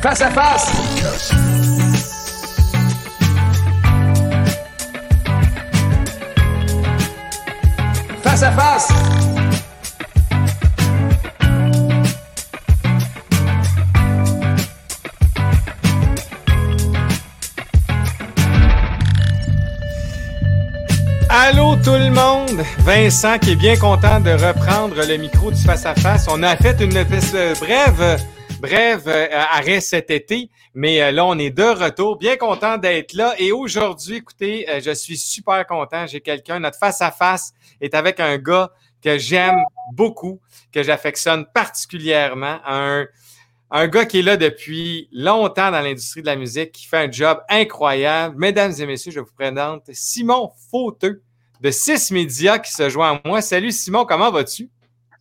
Face à face. Face à face. Allô tout le monde! Vincent qui est bien content de reprendre le micro du face-à-face. On a fait une brève, brève euh, arrêt cet été, mais euh, là on est de retour. Bien content d'être là. Et aujourd'hui, écoutez, je suis super content. J'ai quelqu'un, notre face-à-face est avec un gars que j'aime beaucoup, que j'affectionne particulièrement. Un, gars qui est là depuis longtemps dans l'industrie de la musique, qui fait un job incroyable. Mesdames et messieurs, je vous présente Simon Fauteux de Six Médias qui se joint à moi. Salut Simon, comment vas-tu?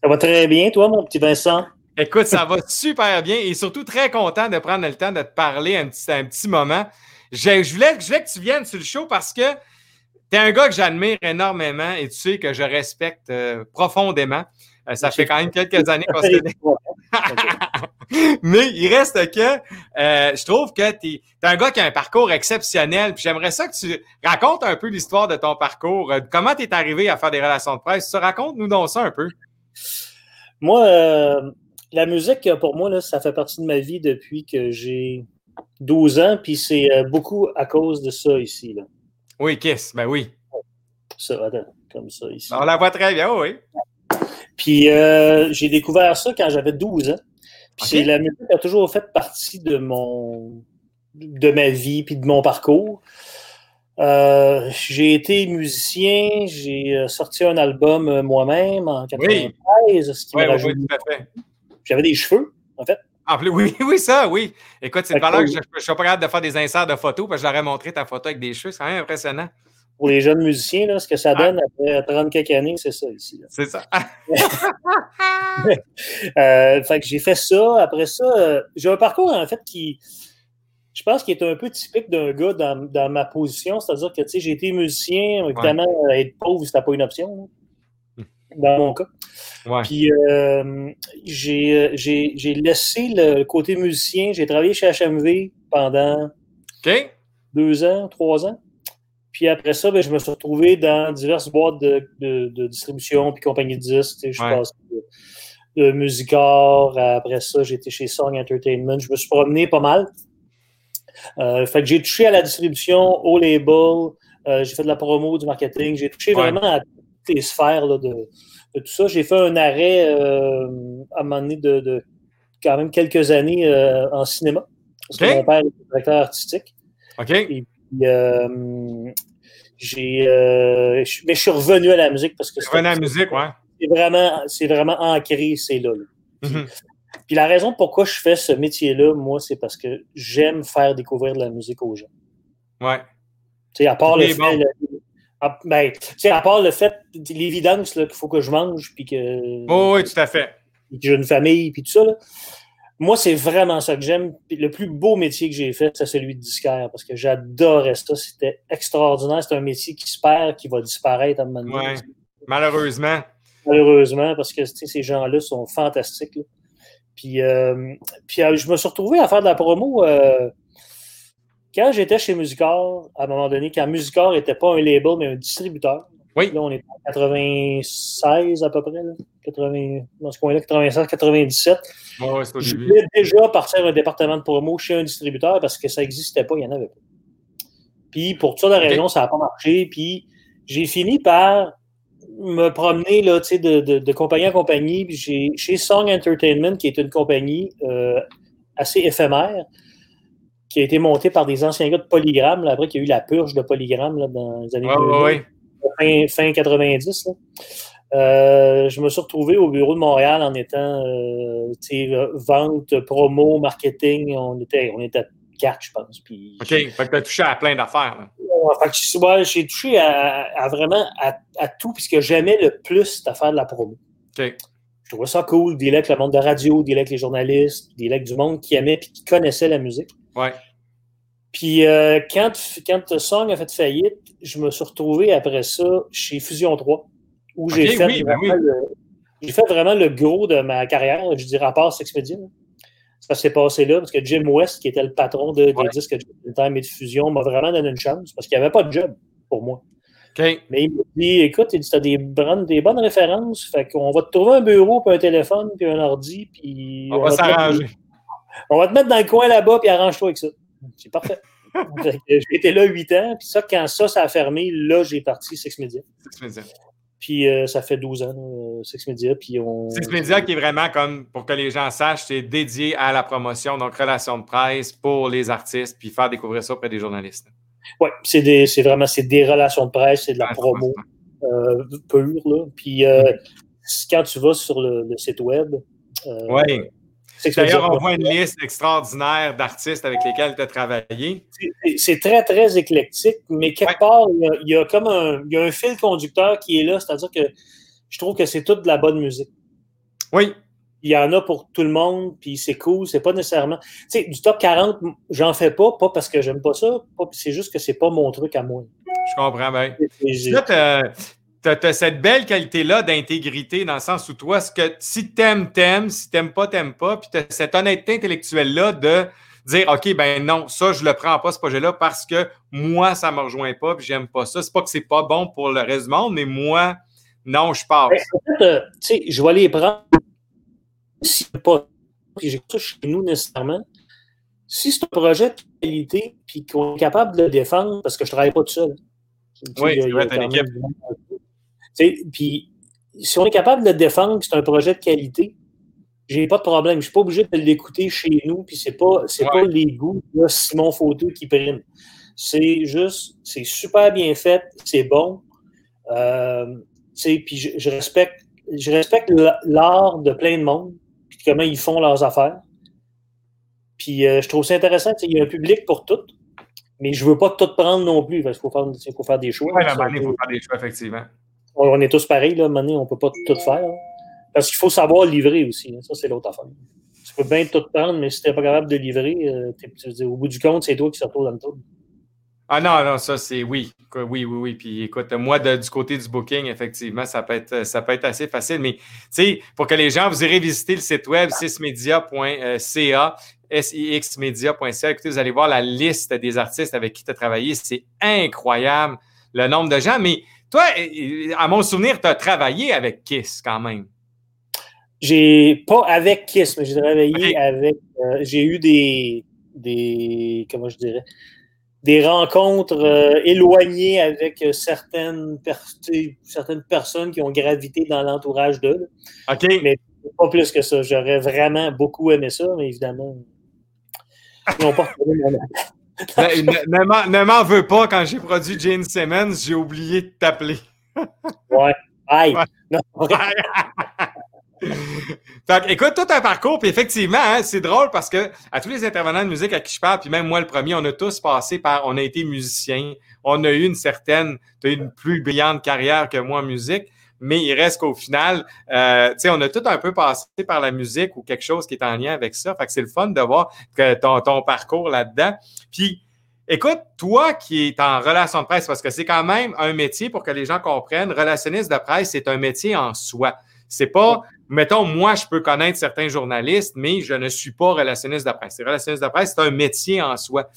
Ça va très bien, toi, mon petit Vincent? Écoute, ça va super bien et surtout très content de prendre le temps de te parler un petit, un petit moment. Je, je, voulais, je voulais que tu viennes sur le show parce que tu es un gars que j'admire énormément et tu sais que je respecte euh, profondément. Euh, ça fait quand même quelques années qu'on se Mais il reste que euh, je trouve que tu es, un gars qui a un parcours exceptionnel. Puis j'aimerais ça que tu racontes un peu l'histoire de ton parcours. Euh, comment tu es arrivé à faire des relations de presse? Tu racontes-nous donc ça un peu. Moi, euh, la musique, pour moi, là, ça fait partie de ma vie depuis que j'ai 12 ans. Puis c'est euh, beaucoup à cause de ça ici. Là. Oui, Kiss, ben oui. Ça, attends, comme ça ici. On la voit très bien, oui. Puis euh, j'ai découvert ça quand j'avais 12 ans. Puis la musique a toujours fait partie de mon de ma vie puis de mon parcours. Euh, j'ai été musicien, j'ai euh, sorti un album euh, moi-même en 93, ce qui Oui, m'a oui, J'avais des cheveux, en fait. Plus, oui, oui, ça, oui. Écoute, c'est une valeur que je ne suis pas capable de faire des inserts de photos parce que je leur ai montré ta photo avec des cheveux. C'est quand même impressionnant. Pour les jeunes musiciens, là, ce que ça Ah. donne après 30 quelques années, c'est ça ici. C'est ça. Euh, fait que j'ai fait ça. Après ça, euh, j'ai un parcours en fait qui, je pense, qui est un peu typique d'un gars dans, dans ma position. C'est-à-dire que tu sais, j'ai été musicien. Évidemment, être pauvre, c'était pas une option. là, Dans mon cas. Ouais. Puis euh, j'ai euh, j'ai- laissé le côté musicien. J'ai travaillé chez HMV pendant deux ans, trois ans. Puis après ça, ben, je me suis retrouvé dans diverses boîtes de, de- de distribution puis compagnie de disques. Je suis Ouais. passé de, de Musicor. Après ça, j'étais chez Song Entertainment. Je me suis promené pas mal. Euh, fait que j'ai touché à la distribution, au label. euh, j'ai fait de la promo, du marketing. J'ai touché Ouais. vraiment à toutes les sphères là, de, de tout ça. J'ai fait un arrêt euh, à un moment donné de, de quand même quelques années euh, en cinéma. Parce que mon père était directeur artistique. OK? Puis, euh, j'ai, mais je suis revenu à la musique parce que Tu revenais à la musique, ouais. c'est vraiment, c'est vraiment ancré, c'est là. là. Mhm. Puis la raison pourquoi je fais ce métier-là, moi, c'est parce que j'aime faire découvrir de la musique aux gens. Ouais. Tu sais, à part le Oui, fait, bon. le- à, ben, tu à part le fait, l'évidence qu'il faut que je mange, puis que, Oh, oui, tout à fait. puis que j'ai une famille, puis tout ça, là. Moi, c'est vraiment ça que j'aime. Le plus beau métier que j'ai fait, c'est celui de disquaire, parce que j'adorais ça. C'était extraordinaire. C'est un métier qui se perd, qui va disparaître à un moment donné. Ouais. Malheureusement. Malheureusement, parce que ces gens-là sont fantastiques. là. Puis, euh, puis euh, je me suis retrouvé à faire de la promo euh, quand j'étais chez Musicor, à un moment donné, quand Musicor n'était pas un label, mais un distributeur. Oui. Là, on est en 96 à peu près. Là. 80, dans ce coin-là, 96, 97. Ouais, ouais, c'est au Je début. voulais déjà partir un département de promo chez un distributeur parce que ça n'existait pas, il n'y en avait pas. Puis pour de Ok. raisons, ça n'a pas marché. Puis j'ai fini par me promener là, de, de, de compagnie en compagnie. Puis chez Song Entertainment, qui est une compagnie euh, assez éphémère, qui a été montée par des anciens gars de Polygram. Là, après qu'il y a eu la purge de Polygram là, dans les années Ouais, ouais, 2000, ouais. fin, fin 90. là. Euh, je me suis retrouvé au bureau de Montréal en étant euh, euh, vente, promo, marketing. On était, on était quatre, je pense. Puis, OK. Fait que tu as touché à plein d'affaires. Ouais, j'ai touché à, à vraiment à, à tout, puisque j'aimais le plus c'était faire de la promo. OK. Je trouvais ça cool, dealer avec le monde de radio, dealer avec les journalistes, dealer avec du monde qui aimait et qui connaissait la musique. Ouais. Puis euh, quand, quand Song a fait faillite, je me suis retrouvé après ça chez Fusion 3, où j'ai Ok, fait, oui, ben vraiment oui. le- j'ai fait vraiment le gros de ma carrière, je dirais à part Sexpedia. ça s'est passé là, parce que Jim West, qui était le patron de, des Ouais. disques de Time et de Fusion, m'a vraiment donné une chance, parce qu'il n'y avait pas de job pour moi. Mais il m'a dit, écoute, tu as des, bonnes- des bonnes références, fait qu'on va te trouver un bureau, puis un téléphone, puis un ordi, puis... On va s'arranger. On va te mettre dans le coin là-bas, puis arrange-toi avec ça. C'est parfait. J'ai été là huit ans, puis ça, quand ça, ça a fermé, là, j'ai parti Six Media. Six Media. Puis euh, ça fait 12 ans, là, Six Media, puis on... Six Media qui est vraiment comme, pour que les gens sachent, c'est dédié à la promotion, donc relation de presse pour les artistes, puis faire découvrir ça auprès des journalistes. Ouais, c'est vraiment c'est des relations de presse, c'est de la Ouais, promo euh, pure. Là. Puis euh, quand tu vas sur le, le site web, euh, Oui. Six D'ailleurs, on voit une liste extraordinaire d'artistes avec lesquels tu as travaillé. c'est- très, très éclectique, mais quelque Ouais. part, il y, a, il y a comme un, il y a un fil conducteur qui est là, c'est-à-dire que je trouve que c'est toute de la bonne musique. Oui, Il y en a pour tout le monde, puis c'est cool, c'est pas nécessairement. Tu sais, du top 40, j'en fais pas, pas parce que j'aime pas ça, c'est juste que c'est pas mon truc à moi. je comprends bien. Là, tu as, cette belle qualité-là d'intégrité dans le sens où toi, ce que, si t'aimes, t'aimes, si t'aimes pas, t'aimes pas, puis tu as cette honnêteté intellectuelle-là de dire OK, ben non, ça, je le prends pas, ce projet-là, parce que moi, ça me rejoint pas, puis j'aime pas ça. C'est pas que c'est pas bon pour le reste du monde, mais moi, non, je passe. Ben, en fait, euh, tu sais, je vais les prendre. Si pas. Puis j'ai ça chez nous nécessairement. Si c'est un projet de qualité, puis qu'on est capable de le défendre, parce que je ne travaille pas tout seul. Tu sais, Oui, t'as quand une équipe. Puis si on est capable de le défendre, que c'est un projet de qualité, j'ai pas de problème. Je ne suis pas obligé de l'écouter chez nous, puis c'est pas, c'est Ouais. pas les goûts de Simon Photo qui prime. C'est juste, c'est super bien fait, c'est bon. Euh, puis je, je respecte, je respecte l'art de plein de monde, puis comment ils font leurs affaires. Puis euh, je trouve ça intéressant. Il y a un public pour tout, mais je veux pas tout prendre non plus. parce qu'il faut faire, il faut faire des choix. Donné, il faut faire des choix, effectivement. On, est tous pareils, là, donné, on peut pas tout faire. hein. Parce qu'il faut savoir livrer aussi. hein. Ça, c'est l'autre affaire. Tu peux bien tout prendre, mais si tu n'es pas capable de livrer, euh, au bout du compte, c'est toi qui se retrouve dans le trou. Ah non, non, ça c'est oui. Oui, oui, oui. Puis écoute, moi, du côté du booking, effectivement, ça peut être, ça peut être assez facile. Mais tu sais, pour que les gens, vous irez visiter le site web sismedia.ca, sixmedia.ca. Écoutez, vous allez voir la liste des artistes avec qui tu as travaillé. C'est incroyable le nombre de gens. Mais toi, à mon souvenir, tu as travaillé avec Kiss quand même. J'ai pas avec Kiss, mais j'ai travaillé avec. euh, j'ai eu des, des. Comment je dirais Des rencontres euh, éloignées avec euh, certaines, per- certaines personnes qui ont gravité dans l'entourage d'eux. OK? Mais- Pas plus que ça. J'aurais vraiment beaucoup aimé ça, mais évidemment. Ils n'ont pas retrouvé mon ne m'en- veux pas, quand j'ai produit Jane Simmons, j'ai oublié de t'appeler. Ouais. Aïe. Ouais. Fait écoute, tout un parcours, puis effectivement, hein, c'est drôle parce que à tous les intervenants de musique à qui je parle, puis même moi le premier, on a tous passé par, on a été musiciens, on a eu une certaine, tu as eu une plus brillante carrière que moi en musique, mais il reste qu'au final, euh, tu sais, on a tout un peu passé par la musique ou quelque chose qui est en lien avec ça. Fait que c'est le fun de voir que ton, ton parcours là-dedans. Puis, écoute, toi qui es en relation de presse, parce que c'est quand même un métier pour que les gens comprennent, relationniste de presse, c'est un métier en soi. C'est pas, mettons, moi, je peux connaître certains journalistes, mais je ne suis pas relationniste de presse. Relationniste de presse, c'est un métier en soi.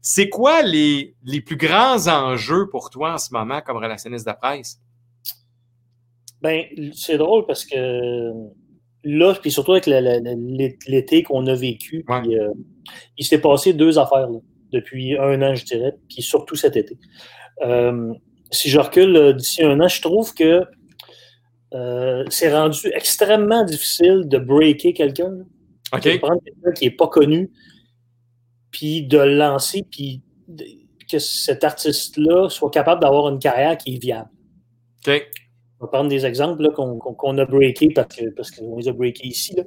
C'est quoi les, les plus grands enjeux pour toi en ce moment comme relationniste de presse? Ben, c'est drôle parce que là, puis surtout avec l'été qu'on a vécu, Ouais. euh, il s'est passé deux affaires là, depuis un an, je dirais, puis surtout cet été. Euh, si je recule euh, d'ici un an, je trouve que euh, c'est rendu extrêmement difficile de breaker quelqu'un. De prendre quelqu'un qui n'est pas connu, puis de le lancer, puis que cet artiste-là soit capable d'avoir une carrière qui est viable. OK. On va prendre des exemples qu'on a breakés parce qu'on parce qu'on les a breakés ici. là.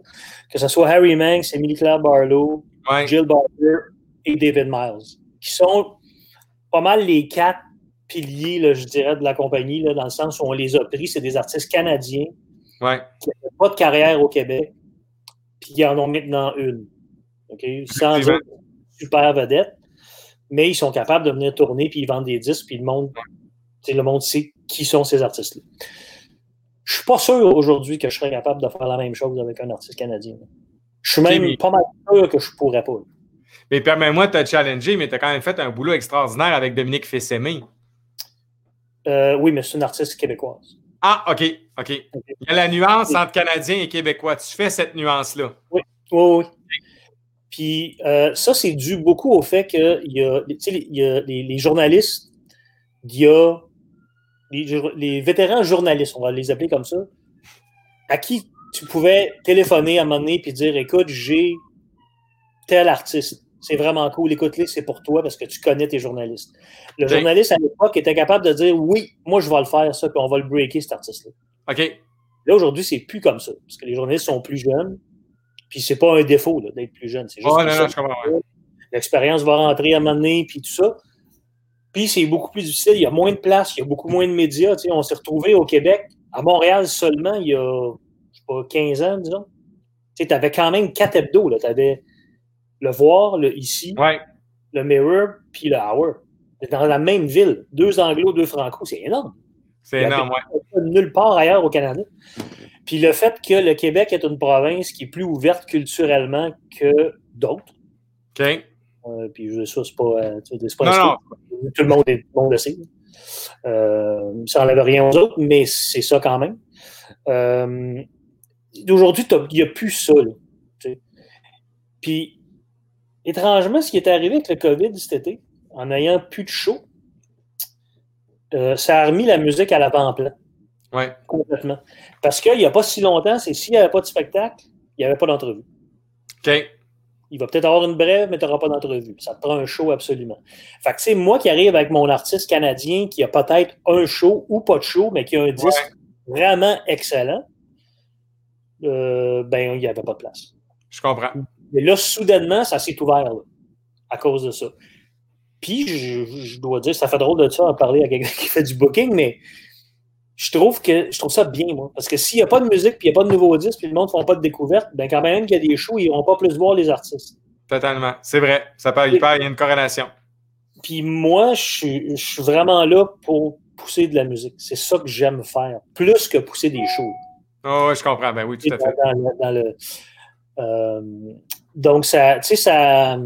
Que ce soit Harry Manx, Emily Claire Barlow, Ouais. Jill Barber et David Miles, qui sont pas mal les quatre piliers, là, je dirais, de la compagnie, là, dans le sens où on les a pris. C'est des artistes canadiens Ouais. qui n'avaient pas de carrière au Québec, puis qui en ont maintenant une. OK? Sans dire super vedette, mais ils sont capables de venir tourner, puis ils vendent des disques, puis le monde, tu sais, le monde sait qui sont ces artistes-là. Je suis pas sûr aujourd'hui que je serais capable de faire la même chose avec un artiste canadien. Je suis même pas mal sûr que je pourrais pas. Mais permets-moi de te challenger, mais tu as quand même fait un boulot extraordinaire avec Dominique Fessémé. Euh, oui, mais c'est une artiste québécoise. Ah, OK, OK. Il y a la nuance entre Canadien et Québécois. Tu fais cette nuance-là. Oui, oui, oui. Puis euh, ça, c'est dû beaucoup au fait qu'il y a, il y a les, les, journalistes, il y a les, les, vétérans journalistes, on va les appeler comme ça, à qui tu pouvais téléphoner à un moment donné et dire Écoute, j'ai tel artiste. C'est vraiment cool. Écoute-les, c'est pour toi parce que tu connais tes journalistes. Le journaliste à l'époque était capable de dire Oui, moi, je vais le faire, ça, puis on va le breaker, cet artiste-là. OK. Là, aujourd'hui, c'est plus comme ça. Parce que les journalistes sont plus jeunes. Puis c'est pas un défaut d'être plus jeune. C'est juste oh, L'expérience va rentrer à un moment donné, puis tout ça. Puis c'est beaucoup plus difficile. Il y a moins de place, il y a beaucoup moins de médias. Tu sais, on s'est retrouvé au Québec, à Montréal seulement, il y a, je sais pas, 15 ans, disons. Tu sais, avais quand même quatre hebdos. Tu avais le Voir, le Ici, ouais. le Mirror, puis le Hour. Dans la même ville. Deux anglo, deux franco, c'est énorme. C'est énorme, oui. Nulle part ailleurs au Canada. Puis le fait que le Québec est une province qui est plus ouverte culturellement que d'autres. OK. Euh, puis ça, c'est pas, euh, pas non, non. Tout le monde, est, tout le monde le sait. Euh, ça n'enlève rien aux autres, mais c'est ça quand même. Aujourd'hui, il n'y a plus ça. Là, puis, étrangement, ce qui est arrivé avec le COVID cet été, en n'ayant plus de show, euh, ça a remis la musique à l'avant-plan. Oui. Complètement. Parce qu'il n'y a pas si longtemps, c'est s'il n'y avait pas de spectacle, il n'y avait pas d'entrevue. OK. Il va peut-être avoir une brève, mais tu n'auras pas d'entrevue. Ça te prend un show absolument. Fait que, c'est moi qui arrive avec mon artiste canadien qui a peut-être un show ou pas de show, mais qui a un disque vraiment excellent, euh, ben, il n'y avait pas de place. Je comprends. Et là, soudainement, ça s'est ouvert là, à cause de ça. Puis, je, je, dois dire, ça fait drôle de ça en parler à quelqu'un qui fait du booking, mais je trouve que je trouve ça bien, moi. Parce que s'il n'y a pas de musique, puis il n'y a pas de nouveaux disques, puis le monde ne font pas de découverte, ben quand même qu'il y a des shows, ils n'iront pas plus voir les artistes. Totalement. C'est vrai. Ça peut hyper, il y a une corrélation. Puis moi, je suis, je suis vraiment là pour pousser de la musique. C'est ça que j'aime faire, plus que pousser des shows. Oh, oui, je comprends. Ben oui, tout à fait. Dans, dans le, euh, donc, ça, tu sais, ça,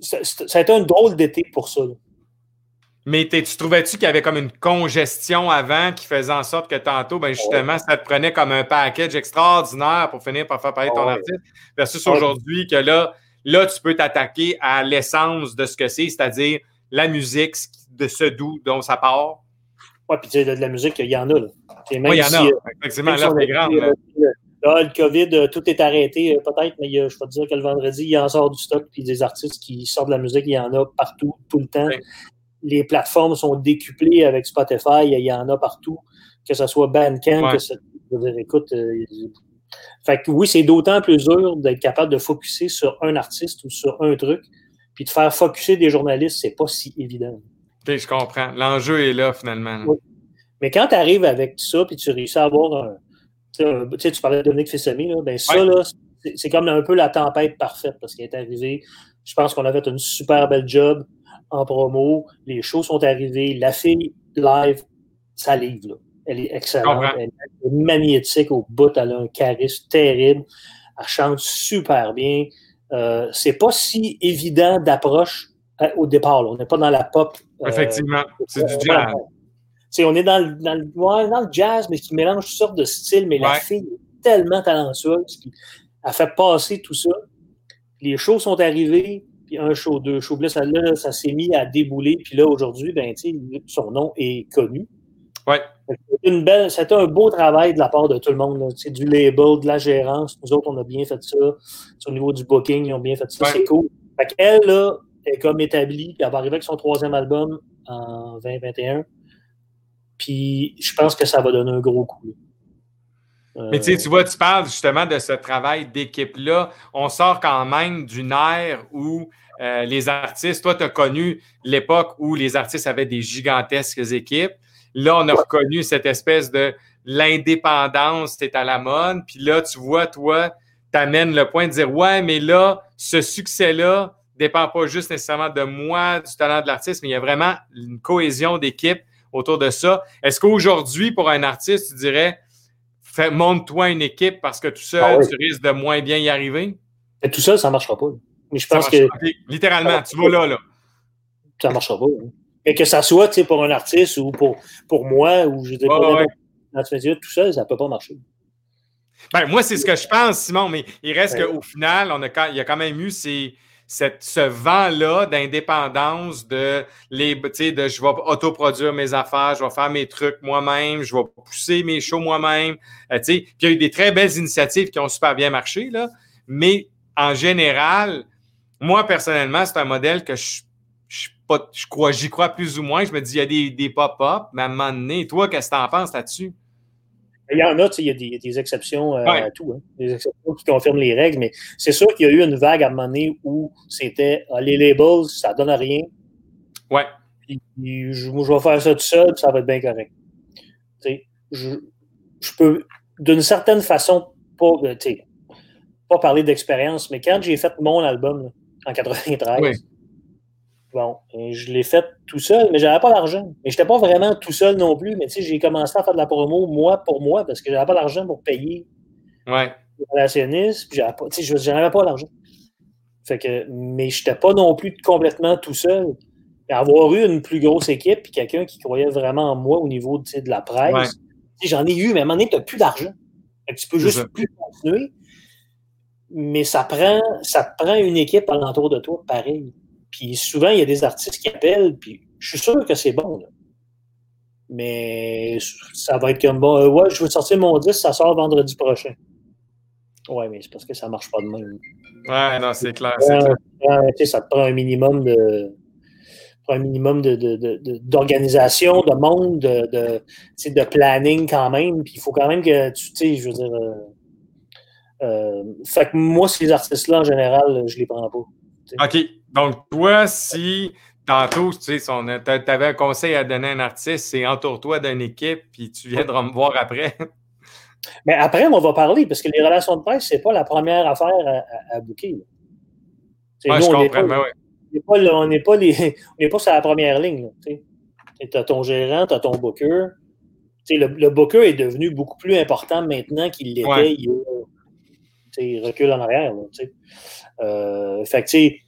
ça, ça, a été un drôle d'été pour ça. Là. Mais tu trouvais-tu qu'il y avait comme une congestion avant qui faisait en sorte que tantôt, ben justement, ça te prenait comme un package extraordinaire pour finir par faire parler ton artiste, versus aujourd'hui que là, là, tu peux t'attaquer à l'essence de ce que c'est, c'est-à-dire la musique, de ce doux dont ça part. Oui, puis tu sais, de la musique, il y en a. Là. Même oui, il y en a. Si, Effectivement, là, c'est grand. Là. Là, le COVID, tout est arrêté peut-être, mais je peux te dire que le vendredi, il en sort du stock, puis des artistes qui sortent de la musique, il y en a partout, tout le temps. Oui les plateformes sont décuplées avec Spotify, il y en a partout, que ce soit Bandcamp, ouais. que ce, je veux dire, écoute, euh, fait que oui, c'est d'autant plus dur d'être capable de focuser sur un artiste ou sur un truc, puis de faire focuser des journalistes, c'est pas si évident. Okay, je comprends. L'enjeu est là, finalement. Oui. Mais quand tu arrives avec ça, puis tu réussis à avoir un. Tu sais, tu parlais de Dominique Fessemi, là, ben ça, ouais. là, c'est comme un peu la tempête parfaite parce qu'elle est arrivée. Je pense qu'on a fait une super belle job en promo. Les shows sont arrivés. La fille live, ça livre. Là. Elle est excellente. Elle est magnétique au bout. Elle a un charisme terrible. Elle chante super bien. Euh, c'est pas si évident d'approche euh, au départ. Là. On n'est pas dans la pop. Euh, Effectivement. C'est du jazz. T'sais, on est dans le, dans, le, ouais, dans le jazz, mais qui mélange toutes sortes de styles. Mais ouais. la fille est tellement talentueuse. Elle fait passer tout ça. Les shows sont arrivés puis un show, deux shows. Là, ça, s'est mis à débouler. Puis là, aujourd'hui, ben, son nom est connu. Ouais. Une belle, c'était un beau travail de la part de tout le monde. Là. Du label, de la gérance. Nous autres, on a bien fait ça. Au niveau du booking, ils ont bien fait ça. Ouais. C'est cool. Fait qu'elle, là, est comme établie. Puis elle va arriver avec son troisième album en 2021. Puis je pense que ça va donner un gros coup. Mais tu sais, tu vois, tu parles justement de ce travail d'équipe-là. On sort quand même d'une ère où euh, les artistes, toi, tu as connu l'époque où les artistes avaient des gigantesques équipes. Là, on a reconnu cette espèce de l'indépendance, c'est à la mode. Puis là, tu vois, toi, tu amènes le point de dire Ouais, mais là, ce succès-là dépend pas juste nécessairement de moi, du talent de l'artiste, mais il y a vraiment une cohésion d'équipe autour de ça. Est-ce qu'aujourd'hui, pour un artiste, tu dirais monte-toi une équipe parce que tout seul, Ah oui. tu risques de moins bien y arriver? Mais tout ça, ça ne marchera pas. Mais je pense que pas. Littéralement, tu vas là, là. ça ne marchera pas. hein. Et que ça soit sais, pour un artiste ou pour, pour moi, ou je ouais. dans ce métier, tout seul, ça ne peut pas marcher. Ben, moi, c'est ce que je pense, Simon, mais il reste Ouais. qu'au final, on a, il y a quand même eu ces- ce vent-là d'indépendance de, les, de je vais autoproduire mes affaires, je vais faire mes trucs moi-même, je vais pousser mes shows moi-même. Euh, puis il y a eu des très belles initiatives qui ont super bien marché, là, mais en général, moi, personnellement, c'est un modèle que je, je, pas- je crois, j'y crois plus ou moins. Je me dis, il y a des, des pop-up, mais à un moment donné, toi, qu'est-ce que tu en penses là-dessus? Il y en a, il y a des, exceptions euh, Ouais. à tout. Hein. Des exceptions qui confirment les règles, mais c'est sûr qu'il y a eu une vague à un moment donné où c'était ah, les labels, ça donne à rien. Ouais. Puis, je, moi, je vais faire ça tout seul, puis ça va être bien correct. Je, je peux, d'une certaine façon, pas, euh, pas parler d'expérience, mais quand j'ai fait mon album là, en 93, Oui. Bon, et je l'ai fait tout seul, mais j'avais pas d'argent. Mais j'étais pas vraiment tout seul non plus, mais tu sais, j'ai commencé à faire de la promo, moi pour moi, parce que j'avais pas d'argent pour payer Ouais. les relationnistes, puis j'avais pas, tu sais, je- j'en avais pas d'argent. Fait que, mais j'étais pas non plus complètement tout seul. Et avoir eu une plus grosse équipe, puis quelqu'un qui croyait vraiment en moi au niveau tu sais, de la presse, Ouais. tu sais, j'en ai eu, mais à un moment donné, tu n'as plus d'argent. Tu peux juste ça. plus continuer. Mais ça prend, ça te prend une équipe alentour de toi, pareil. Puis souvent, il y a des artistes qui appellent, puis je suis sûr que c'est bon. là. Mais ça va être comme bon, euh, ouais, je veux sortir mon disque, ça sort vendredi prochain. Ouais, mais c'est parce que ça marche pas de même. Ouais, non, c'est clair. ça te prend un minimum de un minimum de, de- de- de- d'organisation, de monde, de, de, planning quand même. Puis il faut quand même que tu tu sais, je veux dire. euh, euh, fait que moi, ces artistes-là, en général, je les prends pas. OK. Donc, toi, si tantôt, tu sais, tu avais un conseil à donner à un artiste, c'est entoure-toi d'une équipe, puis tu viendras me voir après. Mais après, on va parler, parce que les relations de presse, c'est pas la première affaire à, à, à booker. Ouais, nous, je on n'est comprends. pas- ben ouais. on n'est pas, n'est n'est sur la première ligne. Tu as ton gérant, tu as ton booker. Le, le booker est devenu beaucoup plus important maintenant qu'il l'était Ouais. il y a tu sais, recul en arrière. Là, euh, fait que, tu sais,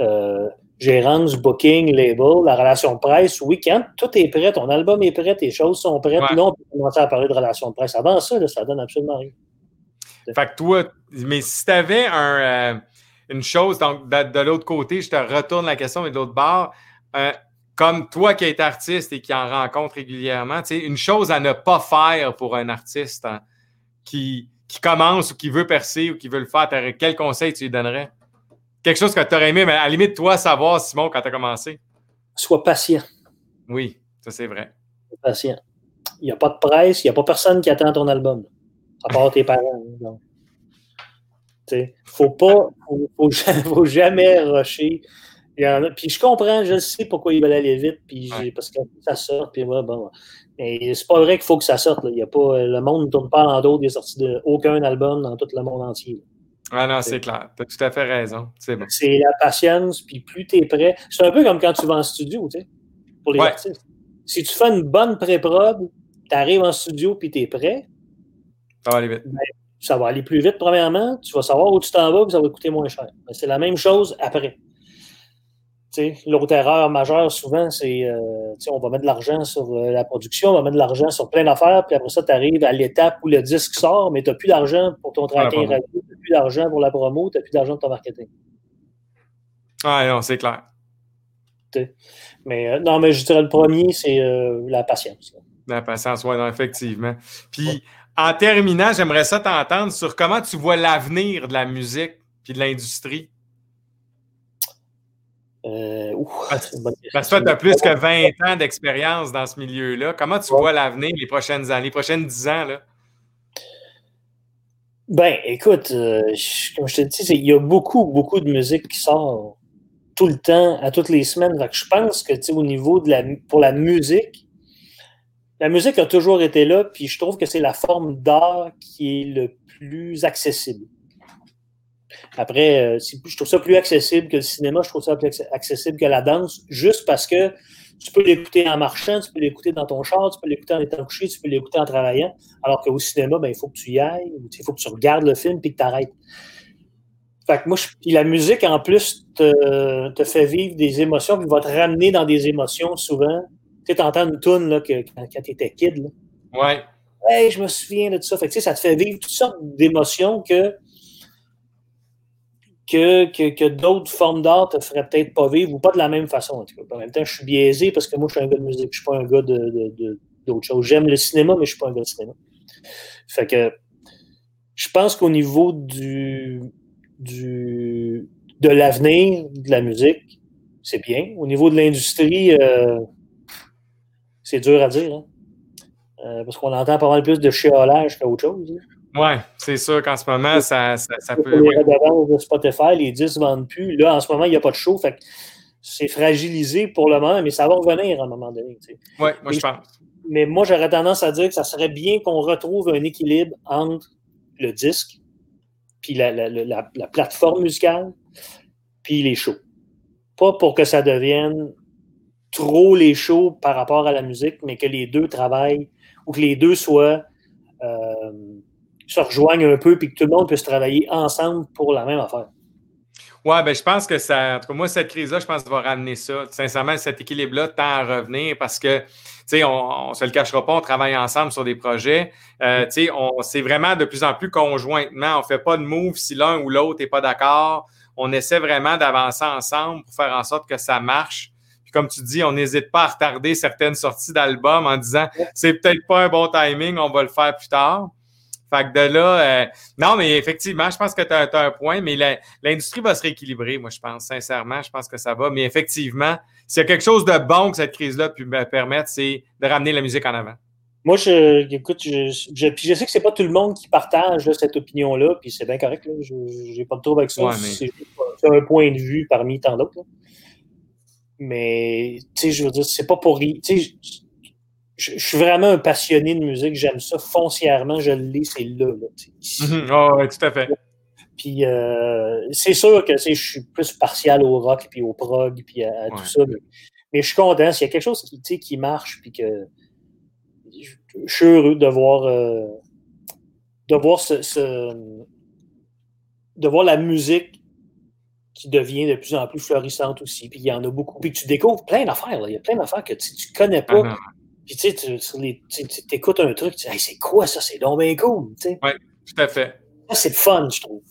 euh, gérance, booking, label, la relation de presse, oui, quand tout est prêt, ton album est prêt, tes choses sont prêtes, Ouais. là, on peut commencer à parler de relation de presse. Avant ça, là, ça donne absolument rien. Fait que toi, mais si tu avais un, euh, une chose, donc de, de l'autre côté, je te retourne la question, mais de l'autre bord, euh, comme toi qui es artiste et qui en rencontre régulièrement, tu sais, une chose à ne pas faire pour un artiste hein, qui, qui commence ou qui veut percer ou qui veut le faire, quel conseil tu lui donnerais? Quelque chose que tu aurais aimé, mais à la limite, toi, savoir, Simon, quand tu as commencé. Sois patient. Oui, ça c'est vrai. Sois patient. Il n'y a pas de presse, il n'y a pas personne qui attend ton album. À part tes parents. hein, donc. Faut pas, faut, faut ja- faut jamais rusher. A- puis je comprends, je sais pourquoi ils veulent aller vite, puis Ouais. parce que ça sort, puis ouais, bon. Mais c'est pas vrai qu'il faut que ça sorte. là. Il y a pas, le monde ne tourne pas en dos des sorties de aucun album dans tout le monde entier. Ah non, c'est clair. Tu as tout à fait raison. C'est bon. C'est la patience, puis plus tu es prêt. C'est un peu comme quand tu vas en studio, tu sais, pour les Ouais. artistes. Si tu fais une bonne pré-prod, tu arrives en studio, puis tu es prêt, Ça va aller vite. ça va aller plus vite, premièrement. Tu vas savoir où tu t'en vas, puis ça va coûter moins cher. Mais c'est la même chose après. L'autre erreur majeure, souvent, c'est euh, on va mettre de l'argent sur euh, la production, on va mettre de l'argent sur plein d'affaires, puis après ça, tu arrives à l'étape où le disque sort, mais tu n'as plus d'argent pour ton tracking radio, tu n'as plus d'argent pour la promo, tu n'as plus d'argent pour ton marketing. Ah non, c'est clair. Mais euh, non, mais je dirais le premier, c'est la patience. La patience, oui, effectivement. Puis, en terminant, j'aimerais ça t'entendre sur comment tu vois l'avenir de la musique puis de l'industrie. Euh, ouf, Parce- que toi, tu as plus que 20 ans d'expérience dans ce milieu-là. Comment tu Ouais. vois l'avenir les prochaines années, les prochaines 10 ans? Là? Ben, écoute, euh, je- comme je te dis, il y a beaucoup, beaucoup de musique qui sort tout le temps, à toutes les semaines. Que je pense que, tu sais, au niveau de la, pour la musique, la musique a toujours été là, puis je trouve que c'est la forme d'art qui est le plus accessible. Après, euh, je trouve ça plus accessible que le cinéma, je trouve ça plus acc- accessible que la danse, juste parce que tu peux l'écouter en marchant, tu peux l'écouter dans ton char, tu peux l'écouter en étant couché, tu peux l'écouter en travaillant. Alors qu'au cinéma, ben, il faut que tu y ailles, il faut que tu regardes le film puis que tu arrêtes. Fait que moi, puis la musique, en plus, te, te, fait vivre des émotions, puis va te ramener dans des émotions souvent. Tu sais, entends une toune là, que, quand, tu étais kid. Là. Ouais. Hey, je me souviens de tout ça. Fait que, ça te fait vivre toutes sortes d'émotions que que, que, d'autres formes d'art te feraient peut-être pas vivre ou pas de la même façon. En, tout cas. en même temps, je suis biaisé parce que moi, je suis un gars de musique, je suis pas un gars d'autre de, de, chose. J'aime le cinéma, mais je suis pas un gars de cinéma. Fait que je pense qu'au niveau du, du de l'avenir de la musique, c'est bien. Au niveau de l'industrie, euh, c'est dur à dire. Hein. Euh, parce qu'on entend pas mal plus de chiolage qu'autre chose. Hein. Oui, c'est sûr qu'en ce moment, ça, ça, peut. Les redevances de Spotify, les 10 ne vendent plus. Là, en ce moment, il n'y a pas de show. Fait c'est fragilisé pour le moment, mais ça va revenir à un moment donné. Oui, moi, je pense. Mais moi, j'aurais tendance à dire que ça serait bien qu'on retrouve un équilibre entre le disque, puis la, la, la, la plateforme musicale, puis les shows. Pas pour que ça devienne trop les shows par rapport à la musique, mais que les deux travaillent ou que les deux soient. Euh, se rejoignent un peu puis que tout le monde puisse travailler ensemble pour la même affaire. Oui, ben je pense que ça, en tout cas, moi, cette crise-là, je pense, va ramener ça. Sincèrement, cet équilibre-là tend à revenir parce que, tu sais, on ne se le cachera pas, on travaille ensemble sur des projets. Euh, tu sais, c'est vraiment de plus en plus conjointement. On ne fait pas de move si l'un ou l'autre n'est pas d'accord. On essaie vraiment d'avancer ensemble pour faire en sorte que ça marche. Puis comme tu dis, on n'hésite pas à retarder certaines sorties d'albums en disant, c'est peut-être pas un bon timing, on va le faire plus tard. Fait que de là, euh, non, mais effectivement, je pense que tu as, un point, mais l'industrie va se rééquilibrer, moi, je pense, sincèrement, je pense que ça va. Mais effectivement, s'il y a quelque chose de bon que cette crise-là peut me permettre, c'est de ramener la musique en avant. Moi, je, écoute, je, je, sais que c'est pas tout le monde qui partage cette opinion-là, puis c'est bien correct. Je n'ai pas de trouble avec ça. C'est un point de vue parmi tant d'autres. Mais, tu sais, je veux dire, c'est pas pour. Tu sais, je, suis vraiment un passionné de musique. J'aime ça foncièrement. Je le lis, c'est là. là mhm. ah oui, tout à fait. Puis euh, c'est sûr que je suis plus partial au rock, puis au prog, puis à, tout ça. Mais, je suis content. S'il y a quelque chose qui, qui marche, puis que je, suis heureux de voir, euh, de voir ce, de voir la musique qui devient de plus en plus florissante aussi. Puis il y en a beaucoup. Puis tu découvres plein d'affaires. Il y a plein d'affaires que tu ne connais pas. Ah puis tu sais, tu écoutes un truc, tu dis, c'est quoi ça? C'est donc bien cool. Oui, tout à fait. c'est le fun, je trouve.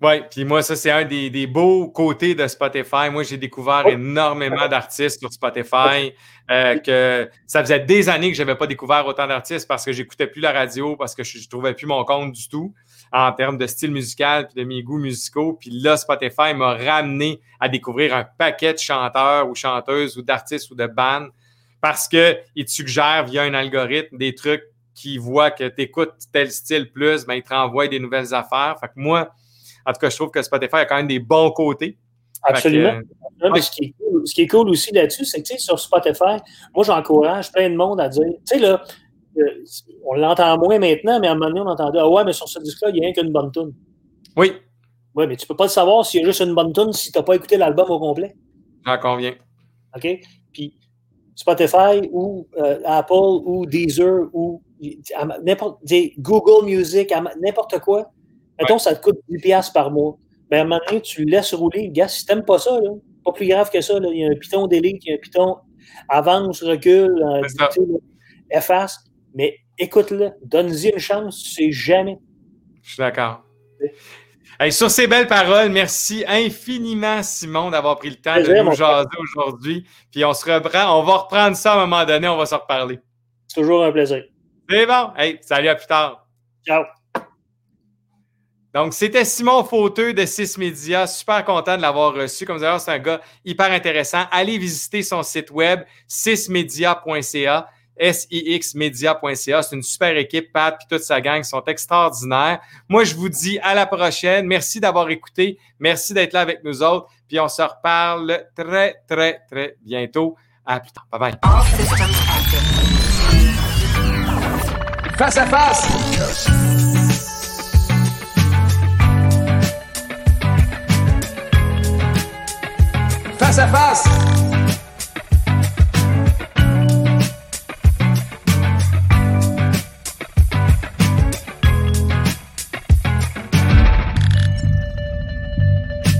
Oui, puis moi, ça, c'est un des, des, beaux côtés de Spotify. Moi, j'ai découvert énormément d'artistes sur Spotify. Euh, que ça faisait des années que je n'avais pas découvert autant d'artistes parce que j'écoutais plus la radio, parce que je ne trouvais plus mon compte du tout en termes de style musical puis de mes goûts musicaux. Puis là, Spotify m'a ramené à découvrir un paquet de chanteurs ou chanteuses ou d'artistes ou de bandes parce qu'il te suggère via un algorithme des trucs qui voit que tu écoutes tel style plus, ben, il te renvoie des nouvelles affaires. Fait que moi, en tout cas, je trouve que Spotify a quand même des bons côtés. Absolument. Euh, ce, qui est cool, aussi là-dessus, c'est que sur Spotify, moi, j'encourage plein de monde à dire, tu sais, là, euh, on l'entend moins maintenant, mais à un moment donné, on entendait, ah ouais, mais sur ce disque-là, il n'y a rien qu'une bonne tune. Oui. Oui, mais tu ne peux pas le savoir s'il y a juste une bonne tune si tu n'as pas écouté l'album au complet. J'en conviens. OK? Puis Spotify ou euh, Apple ou Deezer ou n'importe Google Music, n'importe quoi. Mettons, ça te coûte 10$ par mois. Mais à un moment donné, tu le laisses rouler. Gars, si t'aimes pas ça, là, pas plus grave que ça. Là. Il y a un piton delete, il y a un piton avance, recule, euh, efface. Mais écoute-le, donne-y une chance, tu sais jamais. Je suis d'accord sur ces belles paroles, merci infiniment, Simon, d'avoir pris le temps de nous jaser aujourd'hui. Puis on se reprend, on va reprendre ça à un moment donné, on va se reparler. C'est toujours un plaisir. C'est bon. Hey, salut, à plus tard. Ciao. Donc, c'était Simon Fauteux de 6 Media. Super content de l'avoir reçu. Comme vous c'est un gars hyper intéressant. Allez visiter son site web, 6media.ca. SIXmedia.ca. C'est une super équipe. Pat et toute sa gang sont extraordinaires. Moi, je vous dis à la prochaine. Merci d'avoir écouté. Merci d'être là avec nous autres. Puis on se reparle très, très, très bientôt. À plus tard. Bye bye. Face à face. Face à face.